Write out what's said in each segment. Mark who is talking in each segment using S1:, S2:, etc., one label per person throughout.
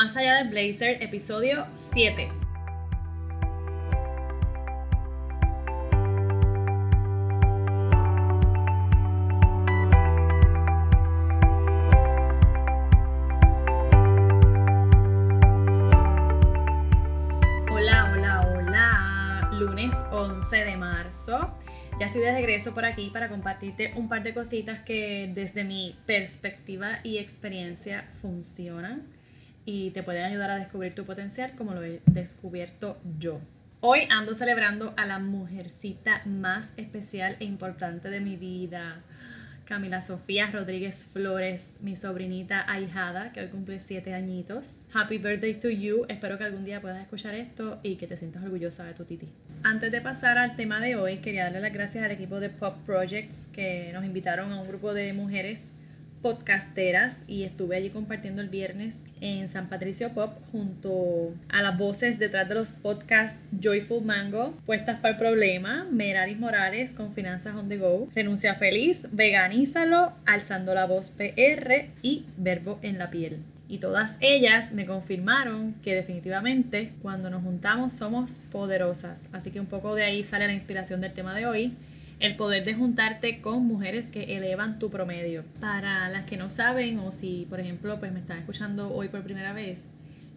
S1: Más allá del blazer, episodio 7. Hola, hola, hola. Lunes 11 de marzo. Ya estoy de regreso por aquí para compartirte un par de cositas que desde mi perspectiva y experiencia funcionan y te pueden ayudar a descubrir tu potencial como lo he descubierto yo. Hoy ando celebrando a la mujercita más especial e importante de mi vida, Camila Sofía Rodríguez Flores, mi sobrinita ahijada, que hoy cumple 7 añitos. Happy birthday to you. Espero que algún día puedas escuchar esto y que te sientas orgullosa de tu titi. Antes de pasar al tema de hoy, quería darle las gracias al equipo de Pop Projects que nos invitaron a un grupo de mujeres podcasteras y estuve allí compartiendo el viernes en San Patricio Pop junto a las voces detrás de los podcasts Joyful Mango, Puestas para el Problema, Meraris Morales con Finanzas on the Go, Renuncia Feliz, Veganízalo, Alzando la Voz PR y Verbo en la Piel. Y todas ellas me confirmaron que definitivamente cuando nos juntamos somos poderosas. Así que un poco de ahí sale la inspiración del tema de hoy el poder de juntarte con mujeres que elevan tu promedio. Para las que no saben o si, por ejemplo, pues me están escuchando hoy por primera vez,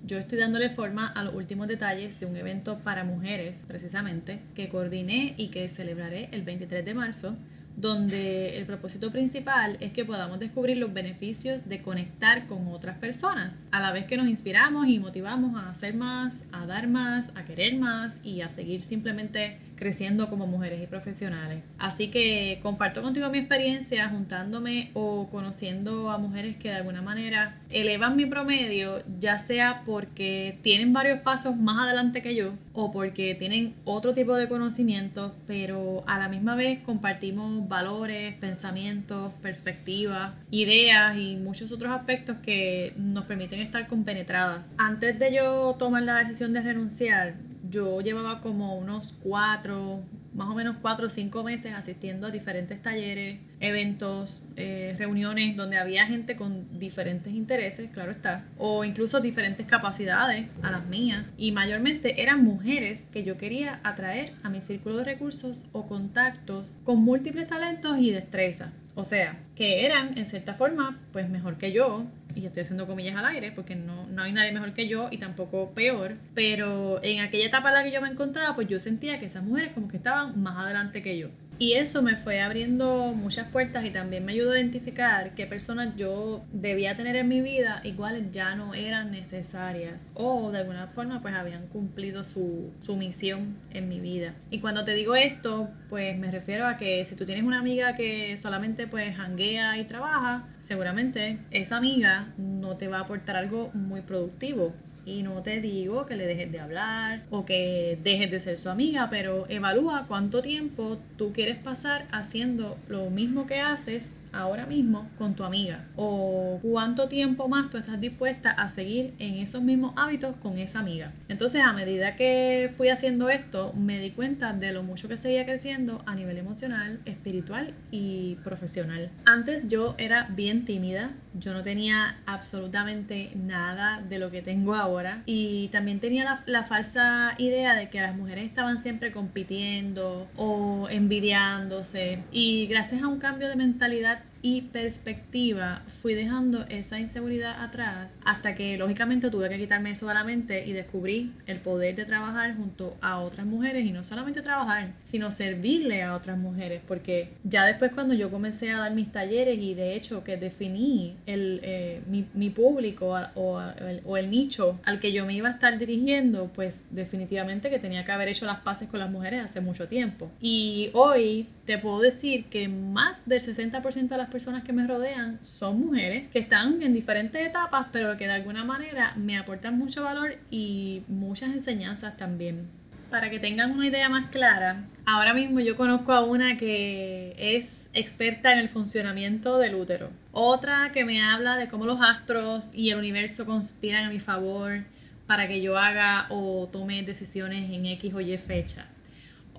S1: yo estoy dándole forma a los últimos detalles de un evento para mujeres, precisamente, que coordiné y que celebraré el 23 de marzo, donde el propósito principal es que podamos descubrir los beneficios de conectar con otras personas, a la vez que nos inspiramos y motivamos a hacer más, a dar más, a querer más y a seguir simplemente creciendo como mujeres y profesionales. Así que comparto contigo mi experiencia juntándome o conociendo a mujeres que de alguna manera elevan mi promedio, ya sea porque tienen varios pasos más adelante que yo o porque tienen otro tipo de conocimientos, pero a la misma vez compartimos valores, pensamientos, perspectivas, ideas y muchos otros aspectos que nos permiten estar compenetradas. Antes de yo tomar la decisión de renunciar, yo llevaba como unos cuatro, más o menos cuatro o cinco meses asistiendo a diferentes talleres, eventos, eh, reuniones donde había gente con diferentes intereses, claro está, o incluso diferentes capacidades a las mías. Y mayormente eran mujeres que yo quería atraer a mi círculo de recursos o contactos con múltiples talentos y destrezas. O sea, que eran en cierta forma pues mejor que yo, y estoy haciendo comillas al aire porque no, no hay nadie mejor que yo y tampoco peor, pero en aquella etapa en la que yo me encontraba pues yo sentía que esas mujeres como que estaban más adelante que yo. Y eso me fue abriendo muchas puertas y también me ayudó a identificar qué personas yo debía tener en mi vida iguales ya no eran necesarias o de alguna forma pues habían cumplido su, su misión en mi vida. Y cuando te digo esto, pues me refiero a que si tú tienes una amiga que solamente pues hanguea y trabaja, seguramente esa amiga no te va a aportar algo muy productivo. Y no te digo que le dejes de hablar o que dejes de ser su amiga, pero evalúa cuánto tiempo tú quieres pasar haciendo lo mismo que haces ahora mismo con tu amiga o cuánto tiempo más tú estás dispuesta a seguir en esos mismos hábitos con esa amiga. Entonces a medida que fui haciendo esto me di cuenta de lo mucho que seguía creciendo a nivel emocional, espiritual y profesional. Antes yo era bien tímida, yo no tenía absolutamente nada de lo que tengo ahora y también tenía la, la falsa idea de que las mujeres estaban siempre compitiendo o envidiándose y gracias a un cambio de mentalidad y perspectiva fui dejando esa inseguridad atrás hasta que lógicamente tuve que quitarme eso de la mente y descubrí el poder de trabajar junto a otras mujeres y no solamente trabajar, sino servirle a otras mujeres porque ya después cuando yo comencé a dar mis talleres y de hecho que definí el, eh, mi, mi, público o, el, o el nicho al que yo me iba a estar dirigiendo, pues definitivamente que tenía que haber hecho las paces con las mujeres hace mucho tiempo. Y hoy te puedo decir que más del 60% de las personas que me rodean son mujeres que están en diferentes etapas, pero que de alguna manera me aportan mucho valor y muchas enseñanzas también. Para que tengan una idea más clara, ahora mismo yo conozco a una que es experta en el funcionamiento del útero. Otra que me habla de cómo los astros y el universo conspiran a mi favor para que yo haga o tome decisiones en X o Y fecha.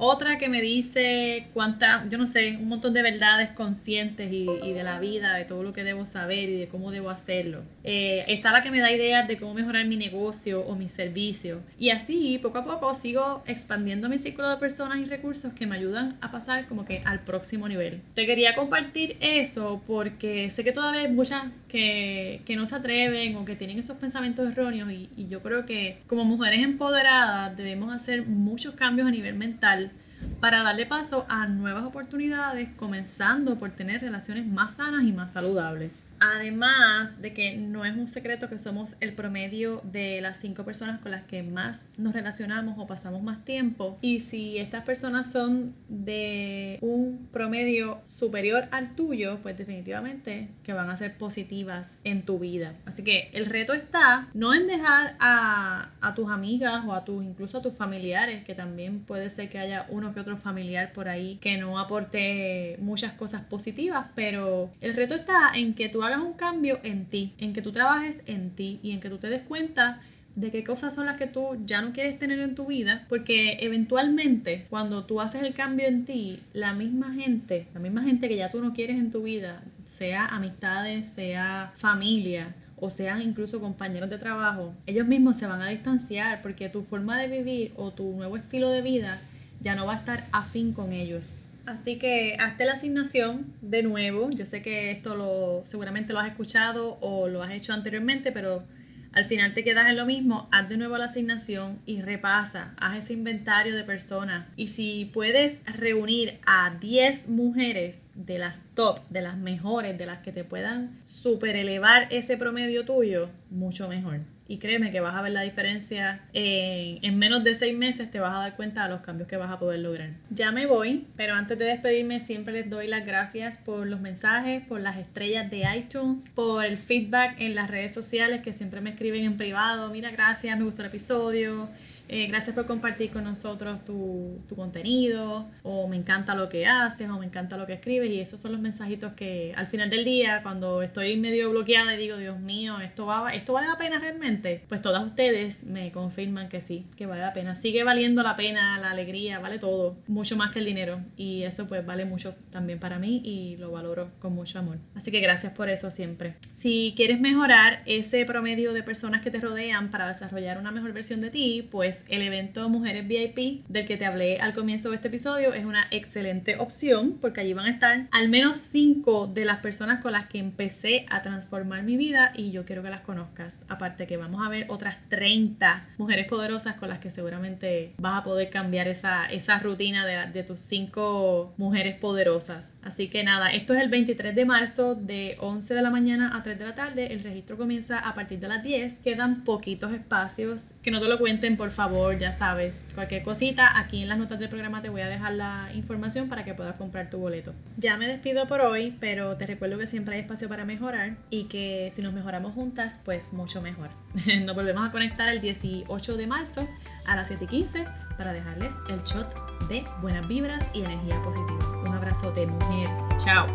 S1: Otra que me dice cuánta, yo no sé, un montón de verdades conscientes y, y, de la vida, de todo lo que debo saber y de cómo debo hacerlo. Eh, está la que me da ideas de cómo mejorar mi negocio o mi servicio. Y así, poco a poco, sigo expandiendo mi círculo de personas y recursos que me ayudan a pasar como que al próximo nivel. Te quería compartir eso porque sé que todavía hay muchas que, que no se atreven o que tienen esos pensamientos erróneos y, y yo creo que como mujeres empoderadas debemos hacer muchos cambios a nivel mental para darle paso a nuevas oportunidades, comenzando por tener relaciones más sanas y más saludables. Además de que no es un secreto que somos el promedio de las cinco personas con las que más nos relacionamos o pasamos más tiempo. Y si estas personas son de un promedio superior al tuyo, pues definitivamente que van a ser positivas en tu vida. Así que el reto está no en dejar a, tus amigas o a tus, incluso a tus familiares, que también puede ser que haya uno que otro familiar por ahí que no aporte muchas cosas positivas, pero el reto está en que tú hagas un cambio en ti, en que tú trabajes en ti y en que tú te des cuenta de qué cosas son las que tú ya no quieres tener en tu vida, porque eventualmente cuando tú haces el cambio en ti, la misma gente, la misma gente que ya tú no quieres en tu vida, sea amistades, sea familia, o sean incluso compañeros de trabajo, ellos mismos se van a distanciar porque tu forma de vivir o tu nuevo estilo de vida ya no va a estar afín con ellos. Así que hazte la asignación de nuevo. Yo sé que esto lo seguramente lo has escuchado o lo has hecho anteriormente, pero al final te quedas en lo mismo. Haz de nuevo la asignación y repasa. Haz ese inventario de personas. Y si puedes reunir a 10 mujeres de las top, de las mejores, de las que te puedan super elevar ese promedio tuyo, mucho mejor. Y créeme que vas a ver la diferencia en, en, menos de seis meses, te vas a dar cuenta de los cambios que vas a poder lograr. Ya me voy, pero antes de despedirme siempre les doy las gracias por los mensajes, por las estrellas de iTunes, por el feedback en las redes sociales que siempre me escriben en privado. Mira, gracias, me gustó el episodio eh, gracias por compartir con nosotros tu, tu, contenido, o me encanta lo que haces, o me encanta lo que escribes, y esos son los mensajitos que al final del día, cuando estoy medio bloqueada y digo, Dios mío, ¿esto, va, ¿esto vale la pena realmente? Pues todas ustedes me confirman que sí, que vale la pena. Sigue valiendo la pena, la alegría, vale todo, mucho más que el dinero, y eso pues vale mucho también para mí y lo valoro con mucho amor. Así que gracias por eso siempre. Si quieres mejorar ese promedio de personas que te rodean para desarrollar una mejor versión de ti, pues el evento Mujeres VIP del que te hablé al comienzo de este episodio es una excelente opción porque allí van a estar al menos 5 de las personas con las que empecé a transformar mi vida y yo quiero que las conozcas. Aparte que vamos a ver otras 30 mujeres poderosas con las que seguramente vas a poder cambiar esa, esa rutina de, de tus 5 mujeres poderosas. Así que nada, esto es el 23 de marzo de 11 de la mañana a 3 de la tarde. El registro comienza a partir de las 10. Quedan poquitos espacios. Que no te lo cuenten, por favor ya sabes, cualquier cosita, aquí en las notas del programa te voy a dejar la información para que puedas comprar tu boleto. Ya me despido por hoy, pero te recuerdo que siempre hay espacio para mejorar y que si nos mejoramos juntas, pues mucho mejor. Nos volvemos a conectar el 18 de marzo a las 7 y 15 para dejarles el shot de buenas vibras y energía positiva. Un abrazo de mujer. Chao.